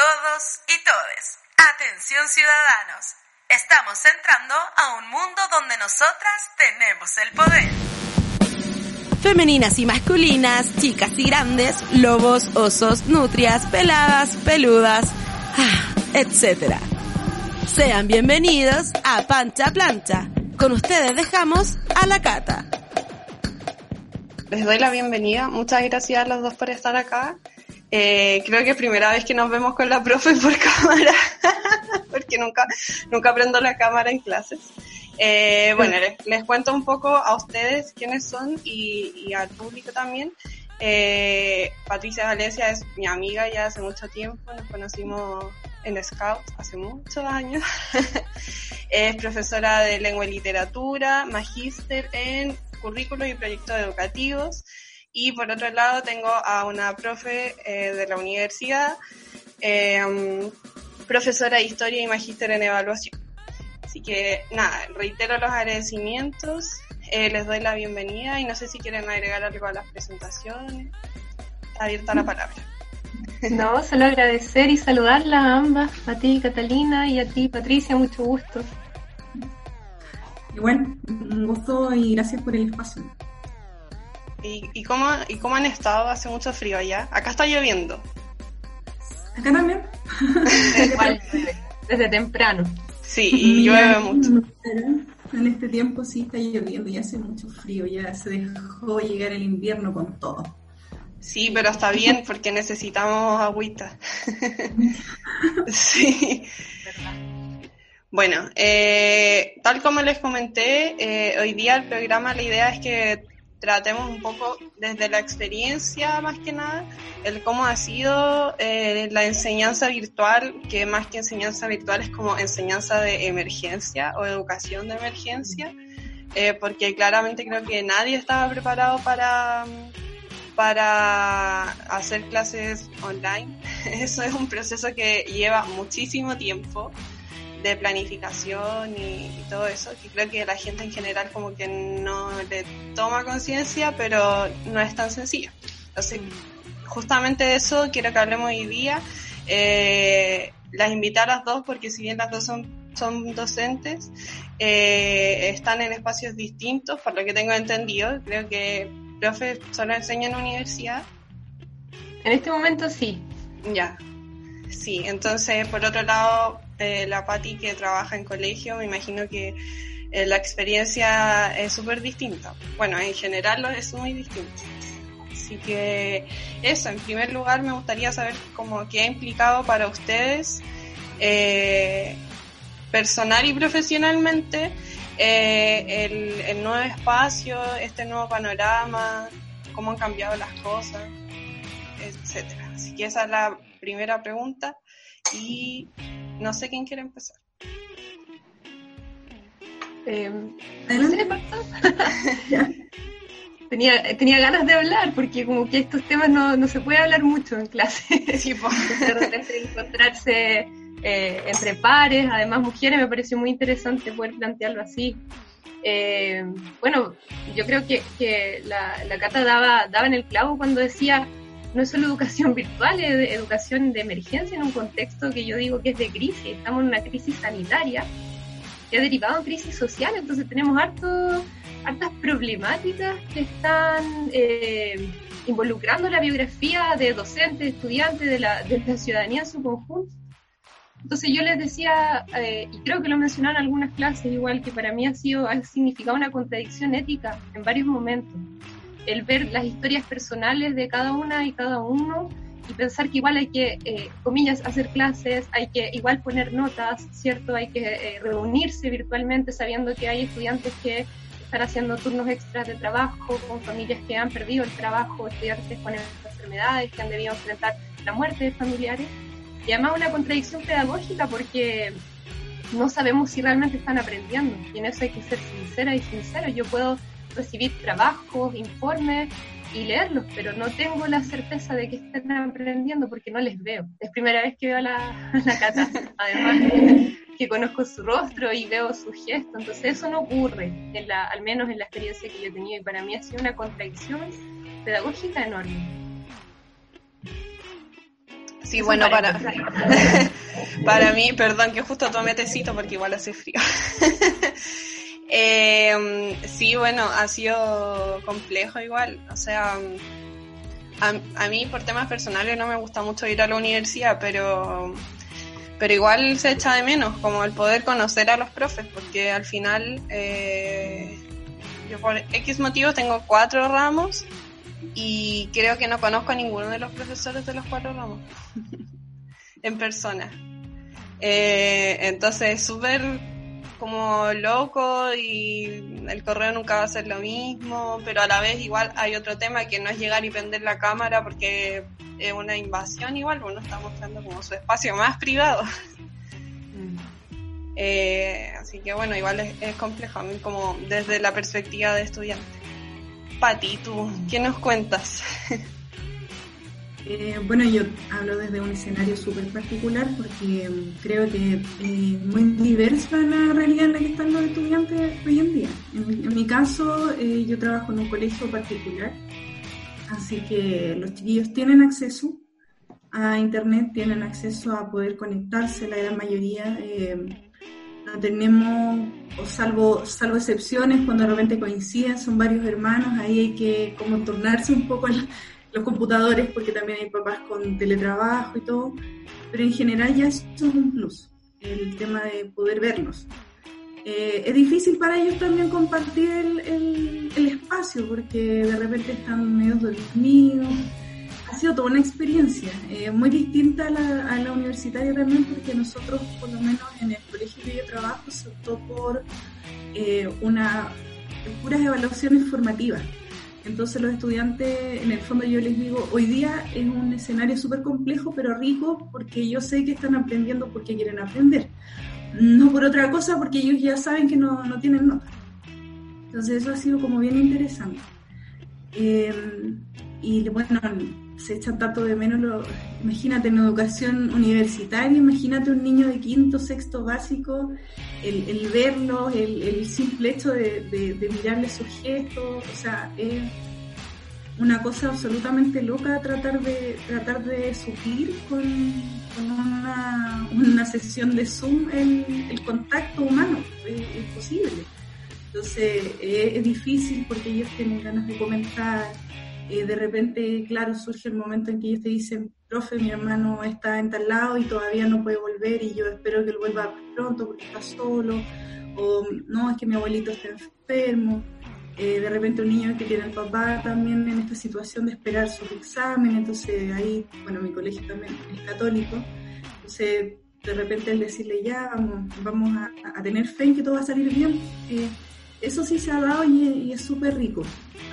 todos y todes. Atención ciudadanos. Estamos entrando a un mundo donde nosotras tenemos el poder. Femeninas y masculinas, chicas y grandes, lobos, osos, nutrias, peladas, peludas, ah, etc. Sean bienvenidos a Pancha Plancha. Con ustedes dejamos a la cata. Les doy la bienvenida. Muchas gracias a los dos por estar acá. Eh, creo que es primera vez que nos vemos con la profe por cámara, porque nunca, nunca prendo la cámara en clases. Eh, bueno, les, cuento un poco a ustedes quiénes son y, al público también. Eh, Patricia Valencia es mi amiga ya hace mucho tiempo, nos conocimos en Scout hace muchos años. es profesora de lengua y literatura, magíster en currículos y proyectos educativos. Y por otro lado tengo a una profe eh, de la universidad, eh, profesora de historia y magíster en evaluación. Así que nada, reitero los agradecimientos, eh, les doy la bienvenida y no sé si quieren agregar algo a las presentaciones. Está abierta la palabra. No, solo agradecer y saludarla a ambas, a ti Catalina y a ti Patricia, mucho gusto. Y bueno, un gusto y gracias por el espacio. ¿Y, cómo, ¿Y cómo han estado? Hace mucho frío allá. Acá está lloviendo. Acá también. desde temprano. Sí, y llueve mucho. En este tiempo sí está lloviendo y hace mucho frío. Ya se dejó llegar el invierno con todo. Sí, pero está bien porque necesitamos agüita. sí. Bueno, eh, tal como les comenté, eh, hoy día el programa, la idea es que tratemos un poco desde la experiencia más que nada, el cómo ha sido eh, la enseñanza virtual, que más que enseñanza virtual es como enseñanza de emergencia o educación de emergencia, eh, porque claramente creo que nadie estaba preparado para, para hacer clases online. Eso es un proceso que lleva muchísimo tiempo de planificación y, todo eso, que creo que la gente en general como que no le toma conciencia, pero no es tan sencillo. Entonces, justamente de eso quiero que hablemos hoy día. Eh, las invité a las dos porque si bien las dos son, son docentes, eh, están en espacios distintos, por lo que tengo entendido. Creo que profe solo enseña en universidad. En este momento sí. Ya. Sí, entonces por otro lado eh, la Patti que trabaja en colegio, me imagino que eh, la experiencia es súper distinta. Bueno, en general es muy distinto. Así que eso, en primer lugar me gustaría saber cómo qué ha implicado para ustedes eh, personal y profesionalmente el, el nuevo espacio, este nuevo panorama, cómo han cambiado las cosas, etcétera. Así que esa es la primera pregunta y no sé quién quiere empezar. Eh, tenía, tenía ganas de hablar porque como que estos temas no, no se puede hablar mucho en clase. Sí, de repente encontrarse eh, entre pares, además mujeres, me pareció muy interesante poder plantearlo así. Eh, bueno, yo creo que, que la, la, Cata daba, daba en el clavo cuando decía no es solo educación virtual, es educación de emergencia en un contexto que yo digo que es de crisis. Estamos en una crisis sanitaria que ha derivado en crisis social, entonces tenemos harto, hartas problemáticas que están eh, involucrando la biografía de docentes, estudiantes, de la, de la ciudadanía en su conjunto. Entonces yo les decía, eh, y creo que lo mencionaron en algunas clases, igual que para mí ha sido, ha significado una contradicción ética en varios momentos el ver las historias personales de cada una y cada uno y pensar que igual hay que, eh, comillas, hacer clases, hay que igual poner notas, ¿cierto? Hay que eh, reunirse virtualmente sabiendo que hay estudiantes que están haciendo turnos extras de trabajo, con familias que han perdido el trabajo, estudiantes con enfermedades que han debido enfrentar la muerte de familiares. Y además una contradicción pedagógica porque no sabemos si realmente están aprendiendo. Y en eso hay que ser sincera y sincero. Yo puedo recibir trabajos, informes y leerlos, pero no tengo la certeza de que estén aprendiendo porque no les veo. Es primera vez que veo a la, la Cata, además que conozco su rostro y veo su gesto, entonces eso no ocurre, en la, al menos en la experiencia que yo he tenido y para mí ha sido una contradicción pedagógica enorme. Sí, bueno, para, para mí, perdón que justo tomé tecito porque igual hace frío. eh, sí, bueno, ha sido complejo igual. O sea, a, a, mí por temas personales no me gusta mucho ir a la universidad, pero, pero igual se echa de menos como el poder conocer a los profes, porque al final eh, yo por X motivos tengo cuatro ramos y creo que no conozco a ninguno de los profesores de los cuatro ramos en persona. Eh, entonces, súper como loco y el correo nunca va a ser lo mismo, pero a la vez igual hay otro tema que no es llegar y prender la cámara porque es una invasión igual, uno está mostrando como su espacio más privado. Eh, así que bueno, igual es, es complejo, como desde la perspectiva de estudiante. Pati, ¿tú qué nos cuentas? Eh, bueno, yo hablo desde un escenario súper particular porque um, creo que es eh, muy diversa la realidad en la que están los estudiantes hoy en día. En mi caso, eh, yo trabajo en un colegio particular, así que los chiquillos tienen acceso a Internet, tienen acceso a poder conectarse, la gran mayoría. Eh, no tenemos, o salvo, salvo excepciones, cuando de repente coinciden, son varios hermanos, ahí hay que como tornarse un poco el, los computadores, porque también hay papás con teletrabajo y todo, pero en general ya eso es un plus, el tema de poder verlos. Eh, es difícil para ellos también compartir el, el, espacio, porque de repente están medio dormidos. Ha sido toda una experiencia, eh, muy distinta a la, a la, universitaria también, porque nosotros, por lo menos en el colegio que yo trabajo, se optó por eh, una puras evaluaciones formativas. Entonces los estudiantes, en el fondo yo les digo, hoy día es un escenario súper complejo, pero rico, porque yo sé que están aprendiendo porque quieren aprender. No por otra cosa, porque ellos ya saben que no, no tienen nota. Entonces eso ha sido como bien interesante. Eh, y bueno, se echan tanto de menos, lo, imagínate en educación universitaria, imagínate un niño de quinto, sexto básico, el, el verlo, el, el, simple hecho de, de, mirarle sus gestos, o sea, es una cosa absolutamente loca tratar de, tratar de suplir con, con una, una, sesión de Zoom el, el contacto humano, es, es posible. Entonces es, es difícil porque ellos tienen ganas de comentar, eh, de repente, claro, surge el momento en que ellos te dicen, profe, mi hermano está en tal lado y todavía no puede volver y yo espero que él vuelva pronto porque está solo, o no, es que mi abuelito está enfermo. Eh, de repente un niño que tiene el papá también en esta situación de esperar su examen, entonces ahí, bueno, mi colegio también es católico, entonces de repente el decirle ya, vamos, vamos a, a tener fe en que todo va a salir bien. Eh, eso sí se ha dado y, es súper rico.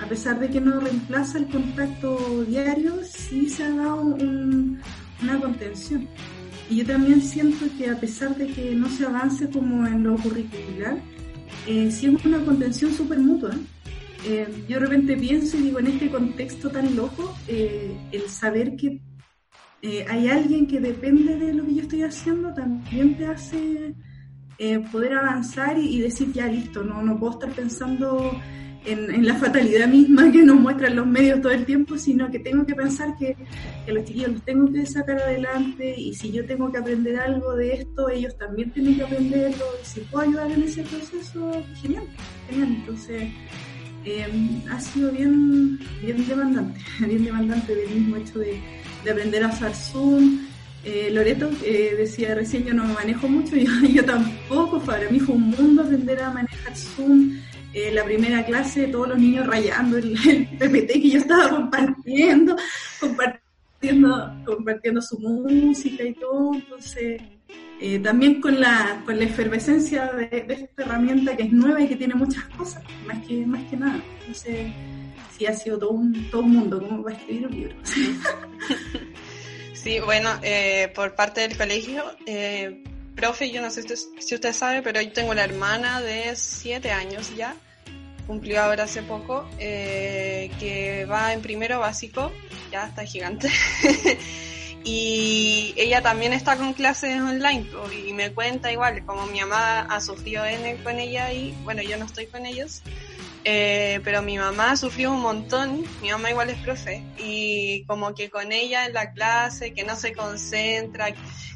A pesar de que no reemplaza el contacto diario, sí se ha dado un, una contención. Y yo también siento que a pesar de que no se avance como en lo curricular, eh, sí es una contención súper mutua. Eh, yo de repente pienso y digo, en este contexto tan loco, eh, el saber que eh, hay alguien que depende de lo que yo estoy haciendo también te hace eh, poder avanzar y, decir, ya listo, no, no puedo estar pensando en, la fatalidad misma que nos muestran los medios todo el tiempo, sino que tengo que pensar que, los chiquillos los tengo que sacar adelante y si yo tengo que aprender algo de esto, ellos también tienen que aprenderlo y si puedo ayudar en ese proceso, genial, genial. Entonces, eh, ha sido bien, bien demandante, bien demandante del mismo hecho de aprender a usar Zoom, eh, Loreto eh, decía recién yo no manejo mucho, yo, yo tampoco, para mí fue un mundo aprender a manejar Zoom. Eh, la primera clase, todos los niños rayando el, PPT que yo estaba compartiendo, compartiendo, compartiendo su música y todo. Entonces, eh, también con la, con la efervescencia de, de, esta herramienta que es nueva y que tiene muchas cosas, más que, más que nada. Entonces, sí ha sido todo un, todo un mundo, como para escribir un libro. Sí, bueno, eh, por parte del colegio, eh, profe, yo no sé si usted, sabe, pero yo tengo una hermana de siete años ya, cumplió ahora hace poco, eh, que va en primero básico, ya está gigante, y ella también está con clases online, y me cuenta igual, como mi mamá ha sufrido N con ella y, bueno, yo no estoy con ellos, eh, pero mi mamá sufrió un montón, mi mamá igual es profe, y como que con ella en la clase, que no se concentra,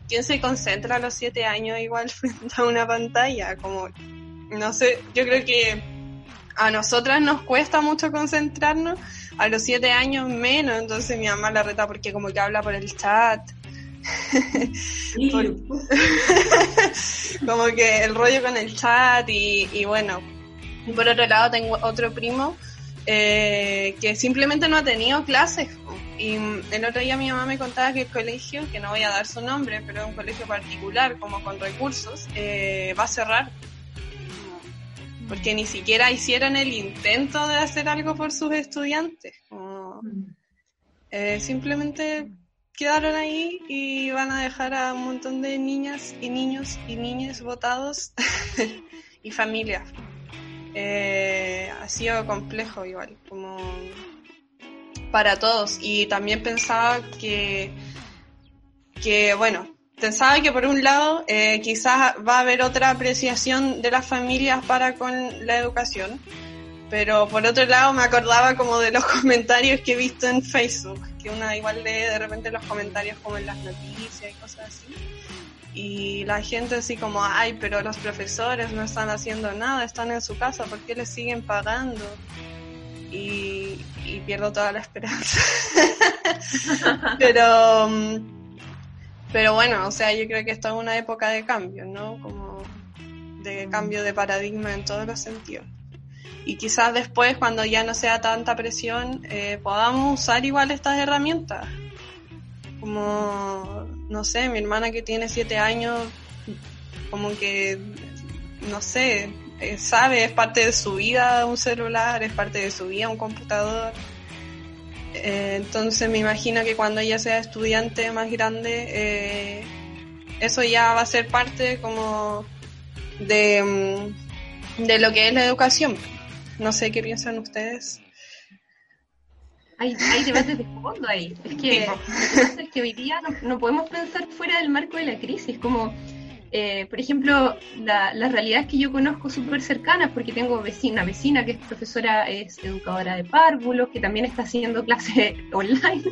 ¿quién se concentra a los siete años igual frente a una pantalla? Como, no sé, yo creo que a nosotras nos cuesta mucho concentrarnos, a los siete años menos, entonces mi mamá la reta porque como que habla por el chat. como que el rollo con el chat y, y bueno, por otro lado tengo otro primo eh, que simplemente no ha tenido clases. Y el otro día mi mamá me contaba que el colegio, que no voy a dar su nombre, pero es un colegio particular, como con recursos, eh, va a cerrar. Porque ni siquiera hicieron el intento de hacer algo por sus estudiantes. Eh, simplemente quedaron ahí y van a dejar a un montón de niñas y niños y niñas votados y familias eh, ha sido complejo igual, como para todos. Y también pensaba que, que bueno, pensaba que por un lado eh, quizás va a haber otra apreciación de las familias para con la educación, pero por otro lado me acordaba como de los comentarios que he visto en Facebook, que una igual lee de repente los comentarios como en las noticias y cosas así y la gente así como, ay, pero los profesores no están haciendo nada, están en su casa, ¿por qué les siguen pagando? Y, pierdo toda la esperanza. pero, pero bueno, o sea, yo creo que esto es una época de cambio, ¿no? Como de cambio de paradigma en todos los sentidos. Y quizás después, cuando ya no sea tanta presión, eh, podamos usar igual estas herramientas como, no sé, mi hermana que tiene siete años, como que, no sé, eh, sabe, es parte de su vida un celular, es parte de su vida un computador. Eh, entonces me imagino que cuando ella sea estudiante más grande, eh, eso ya va a ser parte como de, mm, de lo que es la educación. No sé qué piensan ustedes hay, hay debates de fondo ahí. Es que, es que hoy día no, no, podemos pensar fuera del marco de la crisis, como eh, por ejemplo, la, las realidades que yo conozco súper cercanas, porque tengo vecina, vecina que es profesora, es educadora de párvulos, que también está haciendo clases online.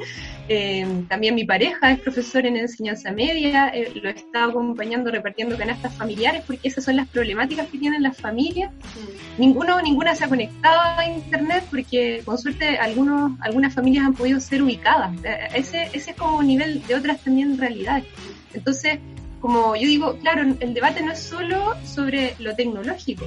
Eh, también mi pareja es profesor en enseñanza media, eh, lo está acompañando repartiendo canastas familiares, porque esas son las problemáticas que tienen las familias. Ninguno, ninguna se ha conectado a internet, porque con suerte algunos, algunas familias han podido ser ubicadas. ese, ese es como un nivel de otras también realidades. Entonces, como yo digo, claro, el debate no es solo sobre lo tecnológico,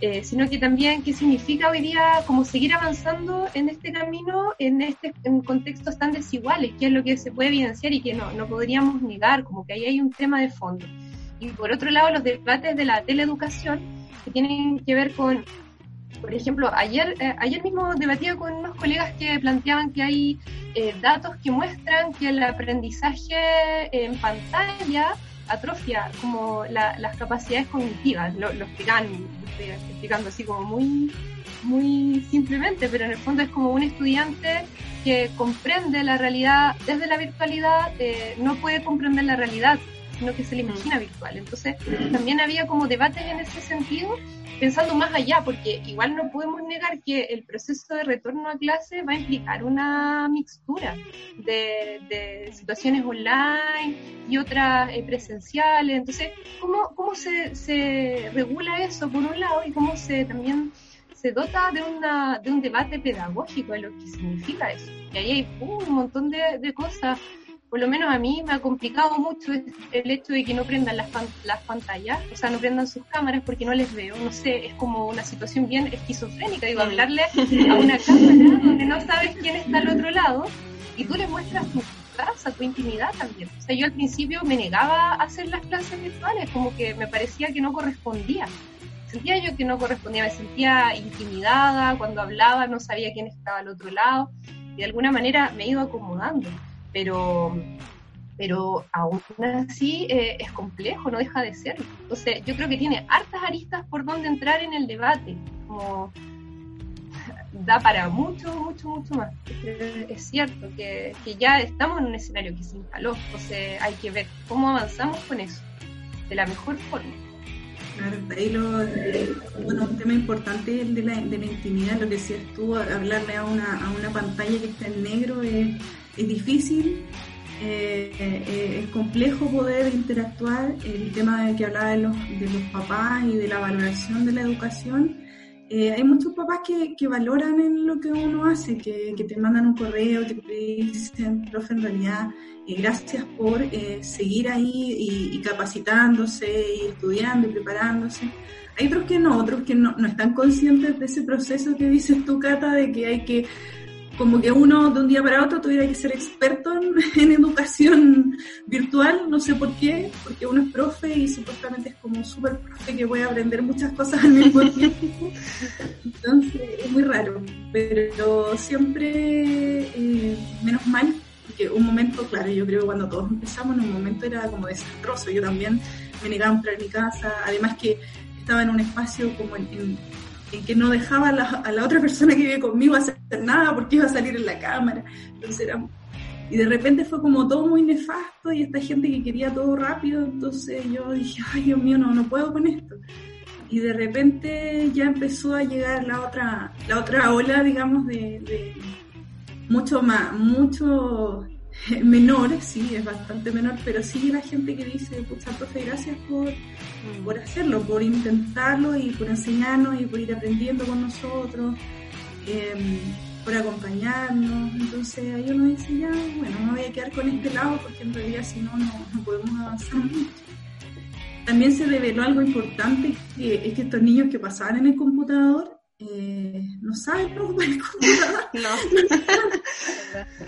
eh, sino que también qué significa hoy día como seguir avanzando en este camino, en este en contextos tan desiguales, qué es lo que se puede evidenciar y que no, no podríamos negar, como que ahí hay un tema de fondo. Y por otro lado, los debates de la teleeducación, que tienen que ver con, por ejemplo, ayer, eh, ayer mismo debatía con unos colegas que planteaban que hay eh, datos que muestran que el aprendizaje en pantalla atrofia como las capacidades cognitivas, lo, lo explican, estoy explicando así como muy, muy simplemente, pero en el fondo es como un estudiante que comprende la realidad desde la virtualidad, eh, no puede comprender la realidad, sino que se le imagina virtual. Entonces, también había como debates en ese sentido pensando más allá, porque igual no podemos negar que el proceso de retorno a clase va a implicar una mixtura de, situaciones online y otras eh, presenciales. Entonces, ¿cómo, cómo se, se regula eso por un lado y cómo se también se dota de, una, de un debate pedagógico de lo que significa eso? Y ahí hay un montón de, de cosas por lo menos a mí me ha complicado mucho el hecho de que no prendan las, las pantallas, o sea, no prendan sus cámaras porque no les veo, no sé, es como una situación bien esquizofrénica, digo, hablarle a una cámara donde no sabes quién está al otro lado y tú les muestras tu casa, tu intimidad también. O sea, yo al principio me negaba a hacer las clases virtuales, como que me parecía que no correspondía. Sentía yo que no correspondía, me sentía intimidada, cuando hablaba no sabía quién estaba al otro lado y de alguna manera me iba acomodando pero, pero aún así eh, es complejo, no deja de ser. Entonces, yo creo que tiene hartas aristas por donde entrar en el debate, como da para mucho, mucho, mucho más. Es cierto que, que ya estamos en un escenario que se instaló, entonces hay que ver cómo avanzamos con eso, de la mejor forma. Claro, ahí lo, bueno, un tema importante el de la, de la intimidad, lo que decías tú, hablarle a una, a una pantalla que está en negro es, es difícil, eh, eh, es complejo poder interactuar, el tema de que hablaba de los, de los papás y de la valoración de la educación, eh, hay muchos papás que, que, valoran en lo que uno hace, que, que, te mandan un correo, te dicen, profe, en realidad, eh, gracias por eh, seguir ahí y, y, capacitándose y estudiando y preparándose. Hay otros que no, otros que no, no están conscientes de ese proceso que dices tú, Cata, de que hay que como que uno de un día para otro tuviera que ser experto en, en, educación virtual, no sé por qué, porque uno es profe y supuestamente es como súper profe que a aprender muchas cosas al mismo tiempo. Entonces es muy raro, pero siempre, eh, menos mal, porque un momento, claro, yo creo que cuando todos empezamos, en un momento era como desastroso, yo también me negaba a entrar a mi casa, además que estaba en un espacio como en, en en que no dejaba a la, a la, otra persona que vive conmigo hacer nada porque iba a salir en la cámara. Entonces era, y de repente fue como todo muy nefasto y esta gente que quería todo rápido, entonces yo dije, ay Dios mío, no, no puedo con esto. Y de repente ya empezó a llegar la otra, la otra ola, digamos, de, de mucho más, mucho menor, sí, es bastante menor, pero sí la gente que dice, pucha, profe, gracias por, por hacerlo, por intentarlo y por enseñarnos y por ir aprendiendo con nosotros, eh, por acompañarnos. Entonces ahí uno dice, ya, bueno, me voy a quedar con este lado porque en realidad si no, no, no podemos avanzar mucho. También se reveló algo importante, que es que estos niños que pasaban en el computador eh, no saben ocupar el computador. No.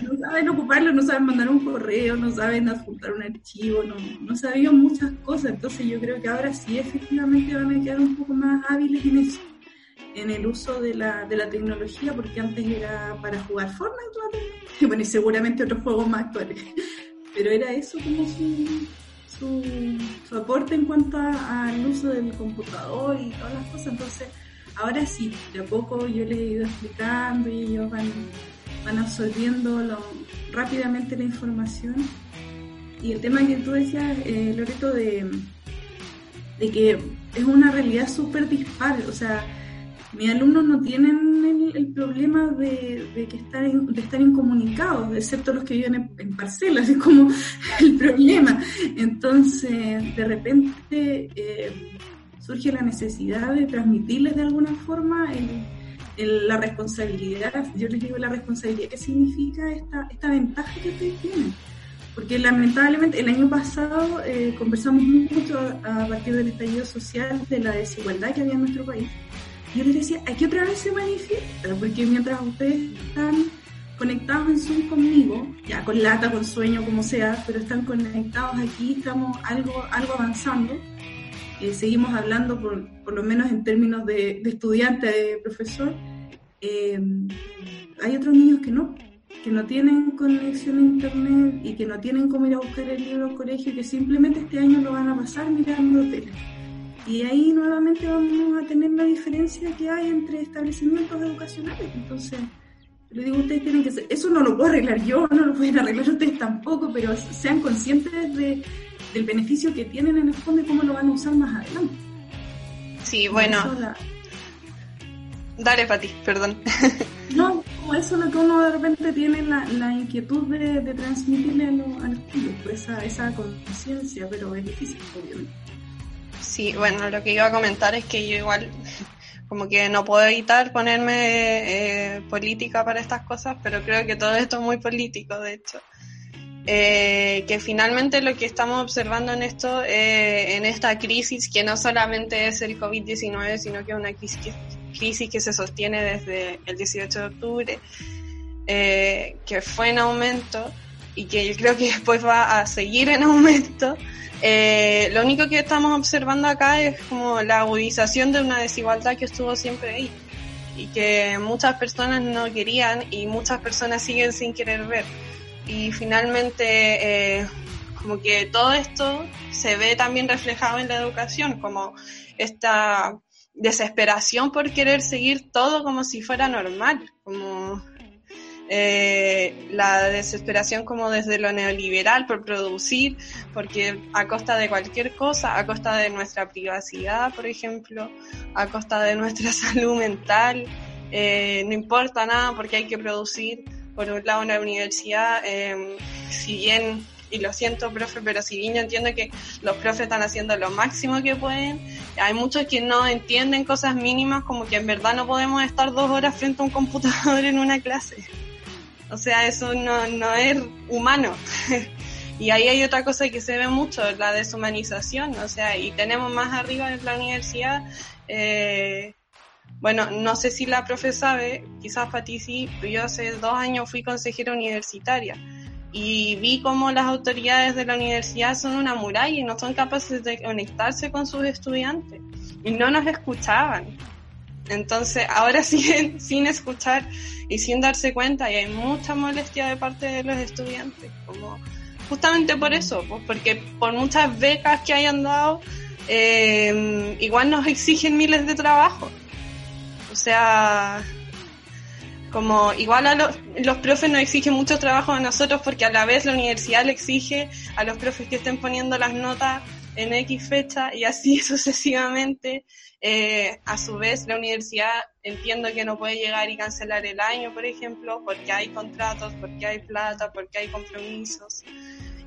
no saben ocuparlo, no saben mandar un correo, no saben adjuntar un archivo, no, no sabían muchas cosas. Entonces yo creo que ahora sí efectivamente van a quedar un poco más hábiles en eso, en el uso de la, de la tecnología, porque antes era para jugar Fortnite, y seguramente otros juegos más actuales. Pero era eso como su, su, su aporte en cuanto al uso del computador y todas las cosas. Entonces, ahora sí, de a poco yo les he ido explicando y ellos van, van absorbiendo rápidamente la información. Y el tema que tú decías, eh, Loreto, de, de que es una realidad súper dispar, o sea, mis alumnos no tienen el, problema de, que estar in, de estar incomunicados, excepto los que viven en, parcelas, es como el problema. Entonces, de repente, eh, surge la necesidad de transmitirles de alguna forma la responsabilidad, yo les digo la responsabilidad, ¿qué significa esta, esta ventaja que ustedes tienen? Porque lamentablemente el año pasado eh, conversamos mucho a, a, partir del estallido social de la desigualdad que había en nuestro país. Yo les decía, aquí otra vez se manifiesta, porque mientras ustedes están conectados en Zoom conmigo, ya con lata, con sueño, como sea, pero están conectados aquí, estamos algo, algo avanzando eh, seguimos hablando por, por, lo menos en términos de, de estudiante, de profesor, eh, hay otros niños que no, que no tienen conexión a internet y que no tienen cómo ir a buscar el libro al colegio que simplemente este año lo van a pasar mirando tele. Y ahí nuevamente vamos a tener la diferencia que hay entre establecimientos educacionales. Entonces, le digo, ustedes tienen que ser, eso no lo puedo arreglar yo, no lo pueden arreglar ustedes tampoco, pero sean conscientes de, del beneficio que tienen en el fondo y cómo lo van a usar más adelante. Sí, bueno. La... Dale, Pati, perdón. no, como eso lo que uno de repente tiene la, la inquietud de, de, transmitirle a, lo, a los chicos, pues esa, esa conciencia, pero es difícil, obviamente. Sí, bueno, lo que iba a comentar es que yo igual como que no puedo evitar ponerme eh, política para estas cosas, pero creo que todo esto es muy político, de hecho. Eh, que finalmente lo que estamos observando en esto, eh, en esta crisis, que no solamente es el COVID-19, sino que es una crisis que, crisis que se sostiene desde el 18 de octubre, eh, que fue en aumento y que yo creo que después va a seguir en aumento, eh, lo único que estamos observando acá es como la agudización de una desigualdad que estuvo siempre ahí y que muchas personas no querían y muchas personas siguen sin querer ver. Y finalmente, eh, como que todo esto se ve también reflejado en la educación, como esta desesperación por querer seguir todo como si fuera normal, como eh, la desesperación como desde lo neoliberal por producir, porque a costa de cualquier cosa, a costa de nuestra privacidad, por ejemplo, a costa de nuestra salud mental, eh, no importa nada porque hay que producir. Por un lado, en la universidad, eh, si bien y lo siento, profe, pero si bien yo entiendo que los profes están haciendo lo máximo que pueden, hay muchos que no entienden cosas mínimas como que en verdad no podemos estar dos horas frente a un computador en una clase. O sea, eso no, no es humano. y ahí hay otra cosa que se ve mucho, la deshumanización. O sea, y tenemos más arriba en la universidad, eh, bueno, no sé si la profe sabe, quizás para sí, pero yo hace dos años fui consejera universitaria y vi cómo las autoridades de la universidad son una muralla y no son capaces de conectarse con sus estudiantes y no nos escuchaban. Entonces, ahora siguen sin escuchar y sin darse cuenta y hay mucha molestia de parte de los estudiantes, como justamente por eso, pues porque por muchas becas que hayan dado, eh, igual nos exigen miles de trabajo. O sea, como igual a los, los profes nos exigen mucho trabajo a nosotros porque a la vez la universidad le exige a los profes que estén poniendo las notas en X fecha y así sucesivamente. Eh, a su vez, la universidad entiendo que no puede llegar y cancelar el año, por ejemplo, porque hay contratos, porque hay plata, porque hay compromisos.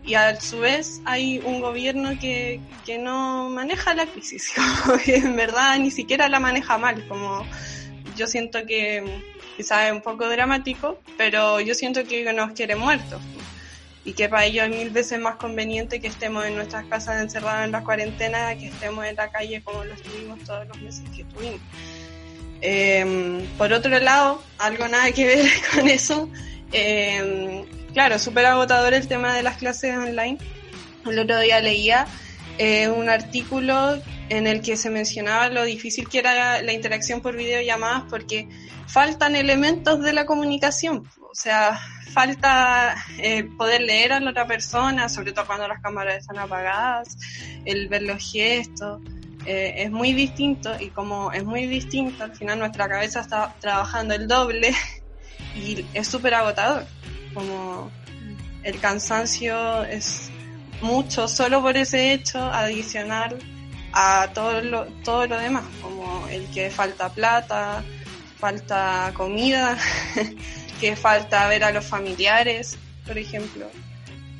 Y a su vez hay un gobierno que, que no maneja la crisis, en verdad ni siquiera la maneja mal, como yo siento que quizás es un poco dramático, pero yo siento que nos quiere muertos y que para ellos es mil veces más conveniente que estemos en nuestras casas encerrados en la cuarentena que estemos en la calle como lo estuvimos todos los meses que estuvimos. Eh, por otro lado, algo nada que ver con eso, eh, claro, súper agotador el tema de las clases online. El otro día leía eh, un artículo en el que se mencionaba lo difícil que era la interacción por videollamadas porque faltan elementos de la comunicación. O sea, falta eh, poder leer a la otra persona, sobre todo cuando las cámaras están apagadas, el ver los gestos. Eh, es muy distinto y como es muy distinto, al final nuestra cabeza está trabajando el doble y es súper agotador. Como el cansancio es mucho solo por ese hecho adicional a todo lo, todo lo demás, como el que falta plata, falta comida, que falta ver a los familiares, por ejemplo.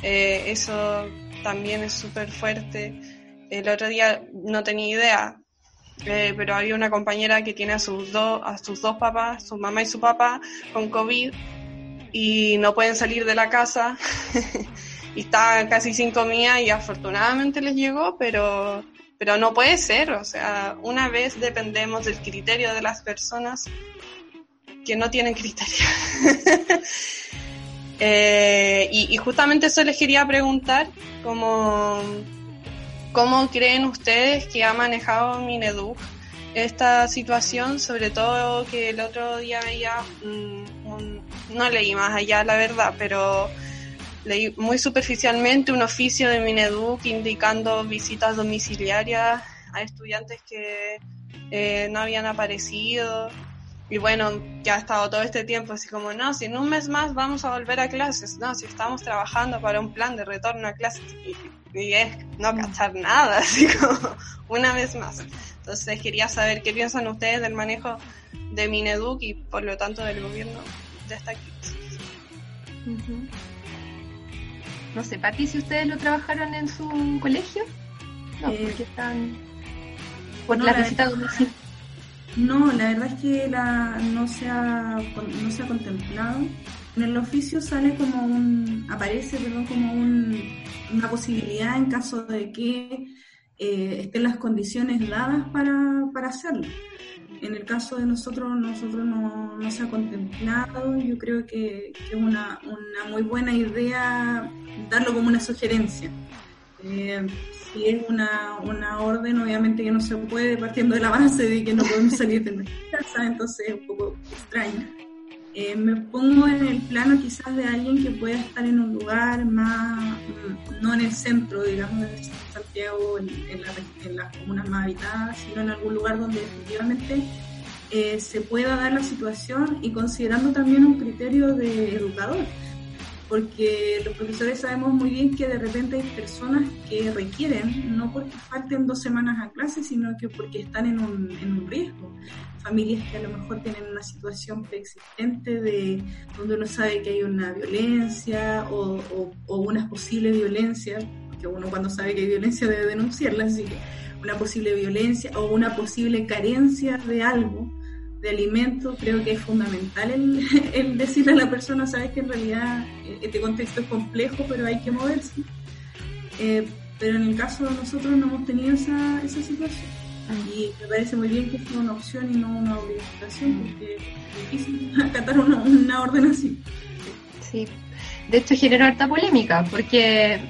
Eh, eso también es súper fuerte. El otro día no tenía idea, eh, pero había una compañera que tiene a sus, dos a sus dos papás, su mamá y su papá, con COVID y no pueden salir de la casa y estaban casi sin comida y afortunadamente les llegó, pero, pero no puede ser, o sea, una vez dependemos del criterio de las personas, que no tienen criterio. Eh, y, justamente eso les quería preguntar, como, ¿cómo creen ustedes que ha manejado Mineduc esta situación? Sobre todo que el otro día veía, no leí más allá la verdad, pero leí muy superficialmente un oficio de Mineduc indicando visitas domiciliarias a estudiantes que eh, no habían aparecido. Y bueno, ya ha estado todo este tiempo así como, no, si en un mes más vamos a volver a clases, no, si estamos trabajando para un plan de retorno a clases y, es no cachar nada, así como una vez más. Entonces quería saber qué piensan ustedes del manejo de Mineduc y por lo tanto del gobierno de esta crisis. No sé, Pati, si ustedes lo trabajaron en su colegio. No, eh, porque están por la visita domiciliaria. No, la verdad es que la, no, se ha, no se ha contemplado. En el oficio sale como un, aparece perdón, como un, una posibilidad en caso de que eh, estén las condiciones dadas para, para hacerlo. En el caso de nosotros, nosotros no, no se ha contemplado. Yo creo que, es una, una muy buena idea darlo como una sugerencia. Eh, si es una, una orden, obviamente que no se puede, partiendo de la base de que no podemos salir de nuestra casa, entonces es un poco extraño. Eh, me pongo en el plano quizás de alguien que pueda estar en un lugar más, no en el centro, digamos, de Santiago, en, en, las comunas más habitadas, sino en algún lugar donde efectivamente eh, se pueda dar la situación y considerando también un criterio de educador porque los profesores sabemos muy bien que de repente hay personas que requieren, no porque falten dos semanas a clase, sino que porque están en un, en un riesgo. Familias que a lo mejor tienen una situación preexistente de donde uno sabe que hay una violencia o, o, una posible violencia, que uno cuando sabe que hay violencia debe denunciarla, así que una posible violencia o una posible carencia de algo de alimento, creo que es fundamental el, decirle a la persona, sabes que en realidad eh, este contexto es complejo, pero hay que moverse. Eh, pero en el caso de nosotros no hemos tenido esa, esa situación. Y me parece muy bien que sea una opción y no una obligación, porque es difícil acatar una, una orden así. Sí, de hecho generó harta polémica porque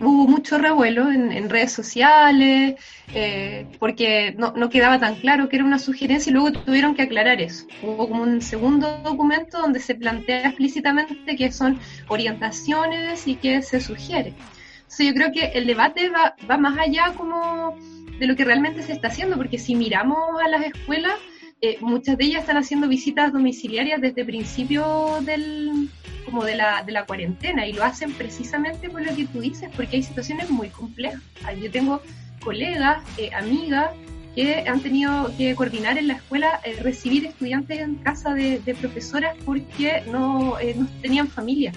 hubo mucho revuelo en, redes sociales, eh, porque no, quedaba tan claro que era una sugerencia y luego tuvieron que aclarar eso. Hubo como un segundo documento donde se plantea explícitamente que son orientaciones y que se sugiere. Entonces yo creo que el debate va, va más allá como de lo que realmente se está haciendo, porque si miramos a las escuelas, eh, muchas de ellas están haciendo visitas domiciliarias desde principio del, como de la, de la cuarentena y lo hacen precisamente por lo que tú dices, porque hay situaciones muy complejas. Yo tengo colegas, eh, amigas que han tenido que coordinar en la escuela eh, recibir estudiantes en casa de, profesoras porque no, no, tenían familia.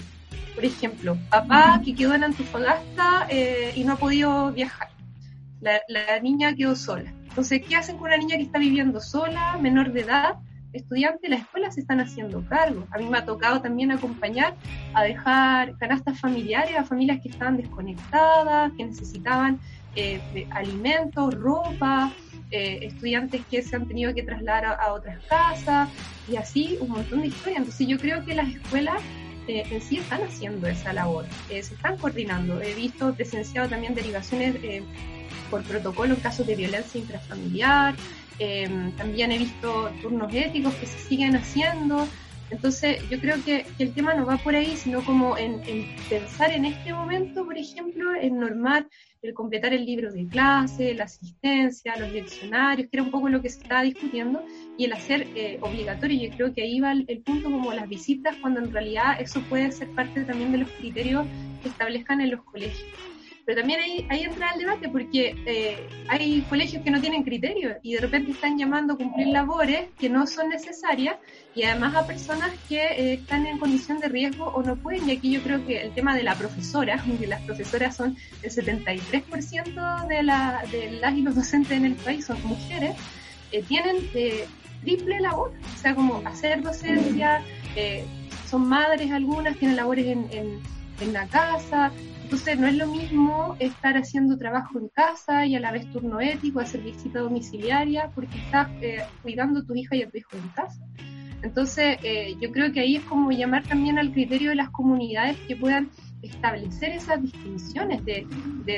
Por ejemplo, papá que quedó en Antofagasta y no ha podido viajar. La, la niña quedó sola entonces, ¿qué hacen con una niña que está viviendo sola, menor de edad? Estudiante, las escuelas se están haciendo cargo. A mí me ha tocado también acompañar a dejar canastas familiares a familias que estaban desconectadas, que necesitaban eh, alimentos, ropa, eh, estudiantes que se han tenido que trasladar a, otras casas y así un montón de historias. Entonces yo creo que las escuelas eh, en sí están haciendo esa labor, se están coordinando. He visto presenciado también derivaciones por protocolo en casos de violencia intrafamiliar. Eh, también he visto turnos éticos que se siguen haciendo. Entonces, yo creo que, el tema no va por ahí, sino como en, pensar en este momento, por ejemplo, en normar el completar el libro de clase, la asistencia, los leccionarios, que era un poco lo que se estaba discutiendo, y el hacer eh, obligatorio. Yo creo que ahí va el, punto como las visitas, cuando en realidad eso puede ser parte también de los criterios que establezcan en los colegios. Pero también ahí, entra el debate porque eh, hay colegios que no tienen criterio y de repente están llamando a cumplir labores que no son necesarias y además a personas que eh, están en condición de riesgo o no pueden. Y aquí yo creo que el tema de la profesora, que las profesoras son el 73% de, la, de las y los docentes en el país son mujeres, eh, tienen triple labor, o sea, como hacer docencia, son madres algunas, tienen labores en la casa, entonces no es lo mismo estar haciendo trabajo en casa y a la vez turno ético, hacer visita domiciliaria, porque estás eh, cuidando a tu hija y a tu hijo en casa. Entonces eh, yo creo que ahí es como llamar también al criterio de las comunidades que puedan establecer esas distinciones de,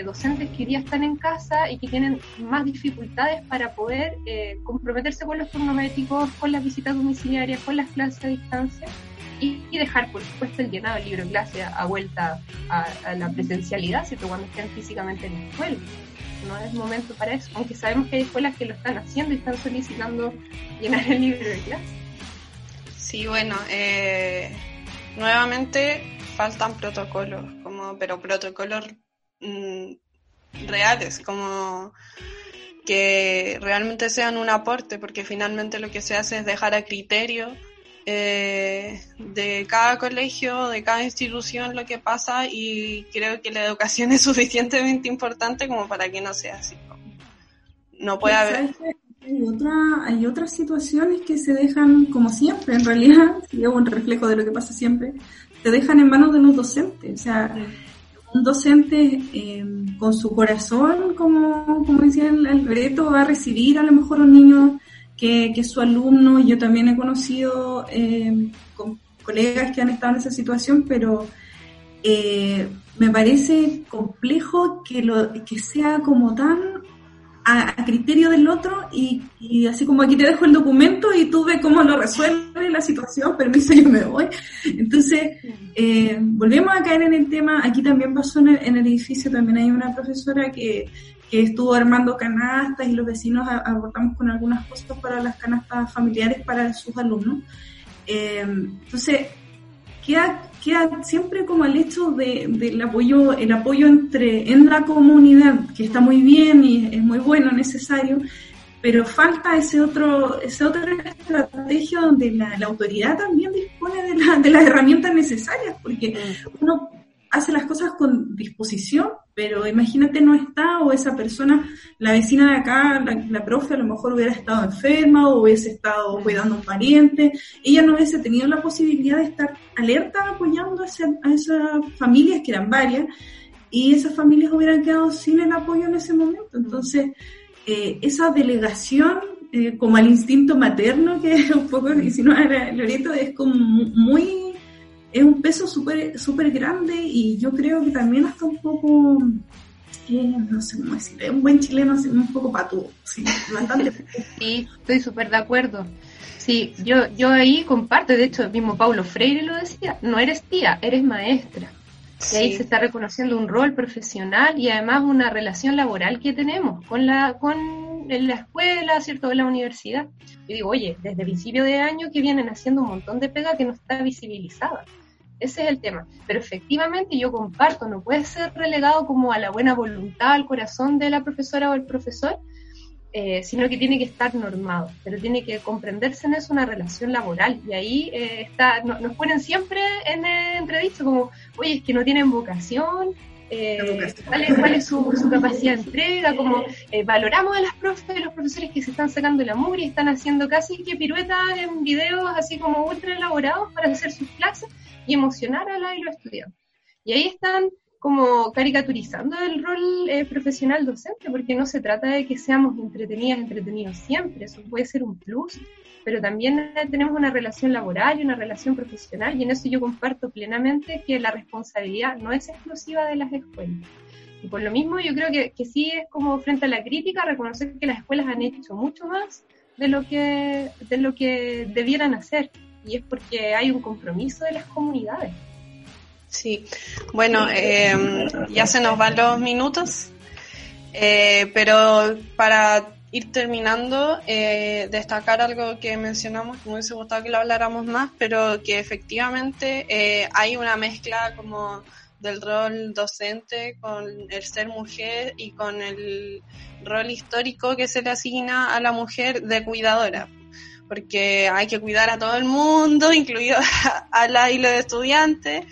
docentes que ya están en casa y que tienen más dificultades para poder eh, comprometerse con los turnos éticos, con las visitas domiciliarias, con las clases a distancia y, dejar, por supuesto, el llenado del libro de clase a, vuelta a, la presencialidad, ¿cierto? Cuando estén físicamente en la escuela. No es momento para eso, aunque sabemos que hay escuelas que lo están haciendo y están solicitando llenar el libro de clase. Sí, bueno, eh, nuevamente faltan protocolos, como, pero protocolos mm, reales, como que realmente sean un aporte, porque finalmente lo que se hace es dejar a criterio eh, de cada colegio, de cada institución lo que pasa y creo que la educación es suficientemente importante como para que no sea así. No puede haber... Hay, otra, hay otras situaciones que se dejan, como siempre, en realidad, es un reflejo de lo que pasa siempre, se dejan en manos de los docentes. O sea, un docente eh, con su corazón, como, como decía el Alberto, va a recibir a lo mejor un niño que, que su alumno, yo también he conocido eh, con colegas que han estado en esa situación, pero eh, me parece complejo que, lo, que sea como tan a, criterio del otro y, así como aquí te dejo el documento y tú ves cómo lo resuelve la situación, permiso, yo me voy. Entonces, eh, volvemos a caer en el tema, aquí también pasó en el, edificio, también hay una profesora que, que, estuvo armando canastas y los vecinos aportamos con algunas cosas para las canastas familiares para sus alumnos. Eh, entonces, queda, queda siempre como el hecho de, del apoyo, el apoyo entre, en la comunidad, que está muy bien y es muy bueno, necesario, pero falta ese otro, ese otra estrategia donde la, autoridad también dispone de, la, de las herramientas necesarias, porque uno hace las cosas con disposición, pero imagínate no está o esa persona, la vecina de acá, la, profe a lo mejor hubiera estado enferma o hubiese estado cuidando a un pariente, ella no hubiese tenido la posibilidad de estar alerta apoyando a, esas familias, que eran varias, y esas familias hubieran quedado sin el apoyo en ese momento. Entonces, eh, esa delegación eh, como al instinto materno, que es un poco, y si no era Loreto, es como muy es un peso súper super grande y yo creo que también hasta un poco, eh, no sé cómo decir, es un buen chileno un poco patudo, sí, bastante. sí, estoy súper de acuerdo. Sí, yo, yo ahí comparto, de hecho, el mismo Paulo Freire lo decía, no eres tía, eres maestra. Y ahí se está reconociendo un rol profesional y además una relación laboral que tenemos con la, con la escuela, ¿cierto? Con la universidad. Yo digo, oye, desde principio de año que vienen haciendo un montón de pega que no está visibilizada. Ese es el tema. Pero efectivamente yo comparto, no puede ser relegado como a la buena voluntad, al corazón de la profesora o el profesor, eh, sino que tiene que estar normado, pero tiene que comprenderse en eso una relación laboral. Y ahí eh, está, nos ponen siempre en el entredicho como, oye, es que no tienen vocación, eh, cuál, es, su, capacidad de entrega, como valoramos a las profes, los profesores que se están sacando la mugre y están haciendo casi que piruetas en videos así como ultra elaborados para hacer sus clases y emocionar a la y los estudiantes. Y ahí están como caricaturizando el rol eh, profesional docente, porque no se trata de que seamos entretenidas, entretenidos siempre, eso puede ser un plus, pero también tenemos una relación laboral y una relación profesional, y en eso yo comparto plenamente que la responsabilidad no es exclusiva de las escuelas. Y por lo mismo yo creo que, que sí es como frente a la crítica reconocer que las escuelas han hecho mucho más de lo que, de lo que debieran hacer y es porque hay un compromiso de las comunidades. Sí, bueno, em, ya se nos van los minutos, eh, pero para ir terminando, eh, destacar algo que mencionamos, que me hubiese gustado que lo habláramos más, pero que efectivamente eh, hay una mezcla como del rol docente con el ser mujer y con el rol histórico que se le asigna a la mujer de cuidadora porque hay que cuidar a todo el mundo, incluido a la y los estudiantes.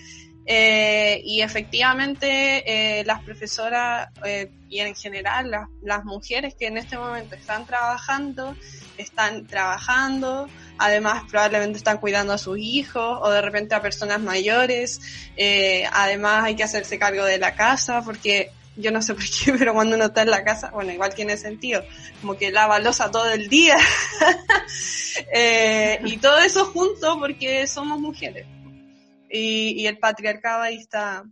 Eh, y efectivamente eh, las profesoras eh, y en general las, las, mujeres que en este momento están trabajando, están trabajando, además probablemente están cuidando a sus hijos o de repente a personas mayores, además hay que hacerse cargo de la casa porque yo no sé por qué, pero cuando uno está en la casa, bueno, igual tiene sentido, como que lava losa todo el día. eh, y todo eso junto porque somos mujeres. Y, el patriarcado ahí está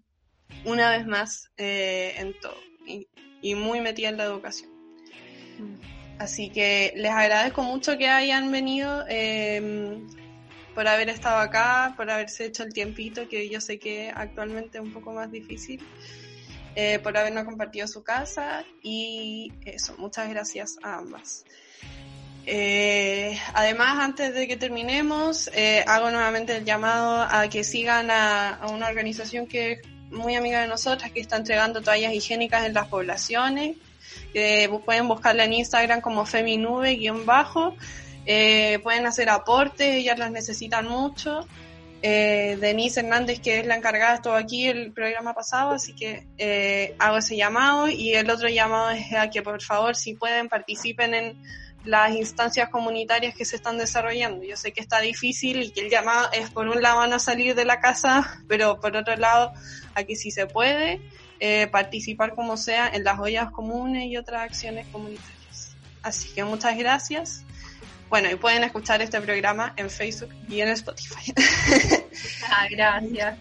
una vez más eh, en todo y, muy metida en la educación. Así que les agradezco mucho que hayan venido. Eh, por haber estado acá, por haberse hecho el tiempito, que yo sé que actualmente es un poco más difícil. Eh, por habernos compartido su casa y eso, muchas gracias a ambas. Eh, además, antes de que terminemos, eh, hago nuevamente el llamado a que sigan a, una organización que es muy amiga de nosotras, que está entregando toallas higiénicas en las poblaciones. pueden buscarla en Instagram como feminube-bajo. pueden hacer aportes, ellas las necesitan mucho. Eh, Denise Hernández, que es la encargada, estuvo aquí el programa pasado, así que eh, hago ese llamado y el otro llamado es a que por favor, si pueden, participen en las instancias comunitarias que se están desarrollando. Yo sé que está difícil y que el llamado es por un lado no salir de la casa, pero por otro lado, aquí sí se puede eh, participar como sea en las ollas comunes y otras acciones comunitarias. Así que muchas gracias. Bueno, y pueden escuchar este programa en Facebook y en Spotify. Ah, gracias.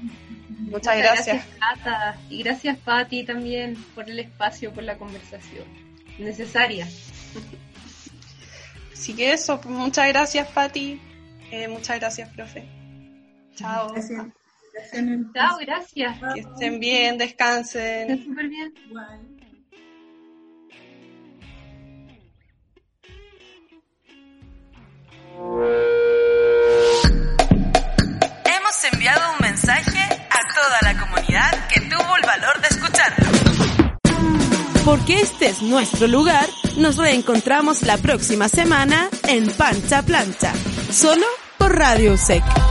Muchas, gracias. gracias Y gracias, Patti, también por el espacio, por la conversación. necesaria. Así que eso, pues, muchas gracias, Pati. Eh, muchas gracias, profe. Chao. Gracias. Chao, gracias. Que estén bien, descansen. Estén súper bien. Hemos enviado un mensaje a toda la comunidad que tuvo el valor de escucharlo. Porque este es nuestro lugar, nos reencontramos la próxima semana en Pancha Plancha, solo por Radio Sec.